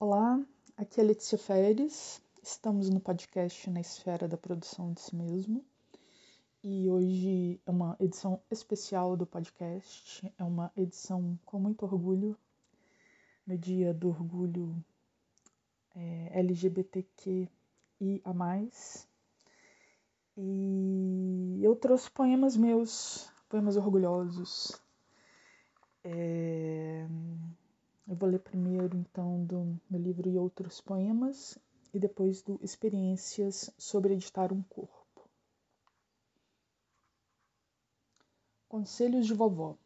Olá, aqui é Letícia Feres. Estamos no podcast Na Esfera da Produção de Si Mesmo. E hoje é uma edição especial do podcast. É uma edição com muito orgulho, no dia do orgulho é, LGBTQIA. E eu trouxe poemas meus, poemas orgulhosos. É eu vou ler primeiro, então, do meu livro E Outros Poemas e depois do Experiências sobre Editar um Corpo. Conselhos de Vovó.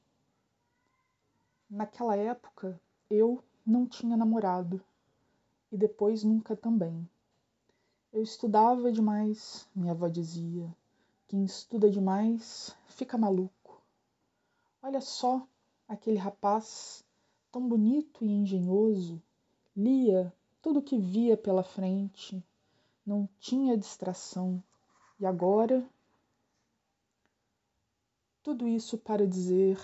Naquela época, eu não tinha namorado e depois nunca também. Eu estudava demais, minha avó dizia. Quem estuda demais fica maluco. Olha só aquele rapaz tão bonito e engenhoso, lia tudo o que via pela frente, não tinha distração. E agora? Tudo isso para dizer: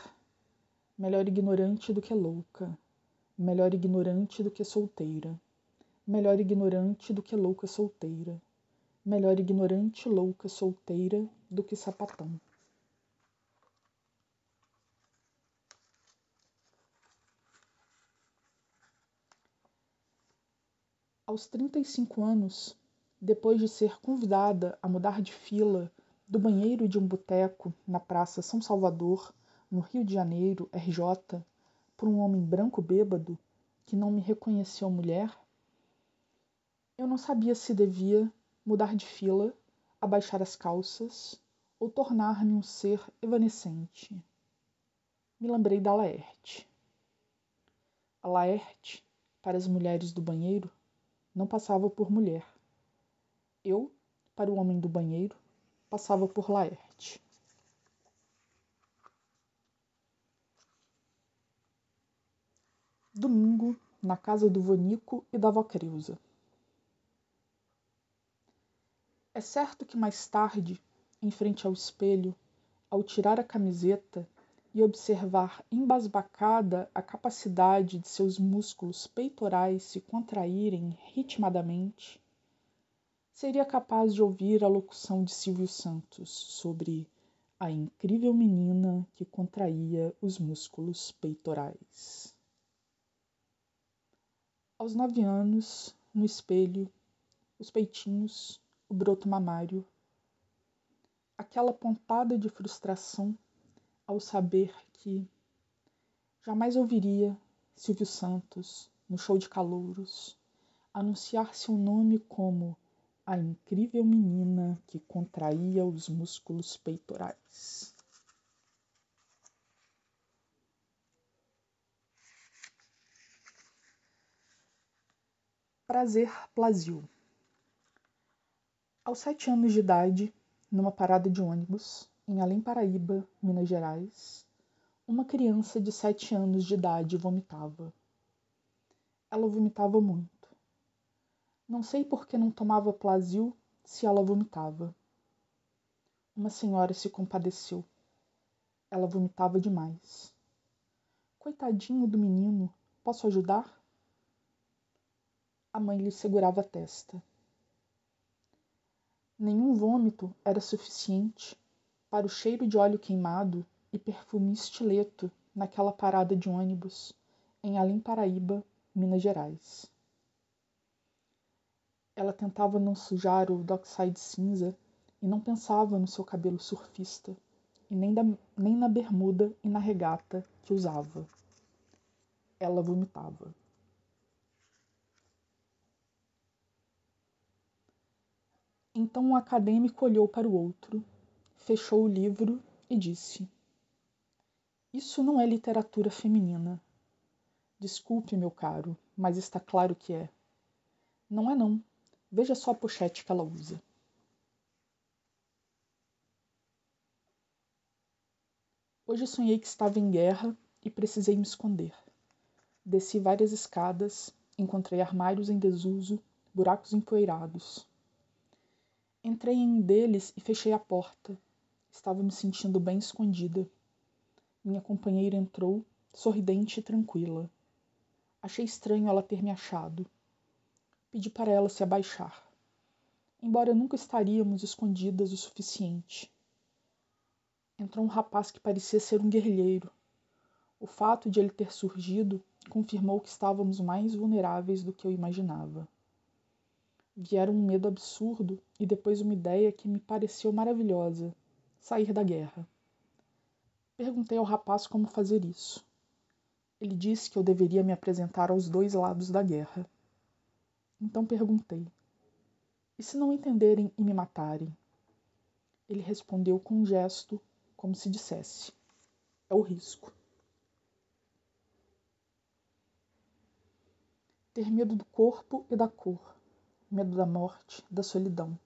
melhor ignorante do que louca, melhor ignorante do que solteira, melhor ignorante do que louca solteira, melhor ignorante louca solteira do que sapatão. Aos 35 anos, depois de ser convidada a mudar de fila do banheiro de um boteco na Praça São Salvador, no Rio de Janeiro, RJ, por um homem branco bêbado que não me reconheceu mulher, eu não sabia se devia mudar de fila, abaixar as calças ou tornar-me um ser evanescente. Me lembrei da Laerte. A Laerte, para as mulheres do banheiro, não passava por mulher. Eu, para o homem do banheiro, passava por Laerte. Domingo, na casa do Vonico e da vó Creuza. É certo que mais tarde, em frente ao espelho, ao tirar a camiseta, e observar embasbacada a capacidade de seus músculos peitorais se contraírem ritmadamente, seria capaz de ouvir a locução de Silvio Santos sobre a incrível menina que contraía os músculos peitorais. Aos nove anos, no espelho, os peitinhos, o broto mamário, aquela pontada de frustração ao saber que jamais ouviria Silvio Santos no show de calouros anunciar seu nome como a incrível menina que contraía os músculos peitorais. Prazer Plasil. Aos sete anos de idade, numa parada de ônibus, em Além Paraíba, Minas Gerais, uma criança de sete anos de idade vomitava. Ela vomitava muito. Não sei por que não tomava Plasil se ela vomitava. Uma senhora se compadeceu. Ela vomitava demais. Coitadinho do menino, posso ajudar? A mãe lhe segurava a testa. Nenhum vômito era suficiente para o cheiro de óleo queimado e perfume estileto naquela parada de ônibus em Alim Paraíba, Minas Gerais. Ela tentava não sujar o dockside cinza e não pensava no seu cabelo surfista e nem, da, nem na bermuda e na regata que usava. Ela vomitava. Então um acadêmico olhou para o outro fechou o livro e disse: Isso não é literatura feminina. Desculpe, meu caro, mas está claro que é. Não é não. Veja só a pochete que ela usa. Hoje sonhei que estava em guerra e precisei me esconder. Desci várias escadas, encontrei armários em desuso, buracos empoeirados. Entrei em um deles e fechei a porta, Estava me sentindo bem escondida. Minha companheira entrou, sorridente e tranquila. Achei estranho ela ter me achado. Pedi para ela se abaixar. Embora nunca estaríamos escondidas o suficiente. Entrou um rapaz que parecia ser um guerrilheiro. O fato de ele ter surgido confirmou que estávamos mais vulneráveis do que eu imaginava. Vieram um medo absurdo e depois uma ideia que me pareceu maravilhosa: sair da guerra. Perguntei ao rapaz como fazer isso. Ele disse que eu deveria me apresentar aos dois lados da guerra. Então perguntei: E se não entenderem e me matarem? Ele respondeu com um gesto, como se dissesse: É o risco. Ter medo do corpo e da cor, medo da morte, da solidão,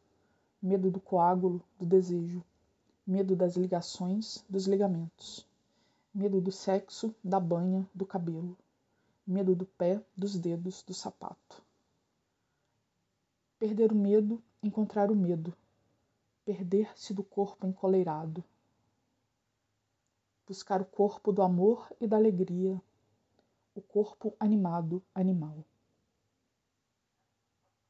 medo do coágulo, do desejo, medo das ligações, dos ligamentos, medo do sexo, da banha, do cabelo, medo do pé, dos dedos, do sapato. Perder o medo, encontrar o medo, perder-se do corpo encoleirado, buscar o corpo do amor e da alegria, o corpo animado, animal.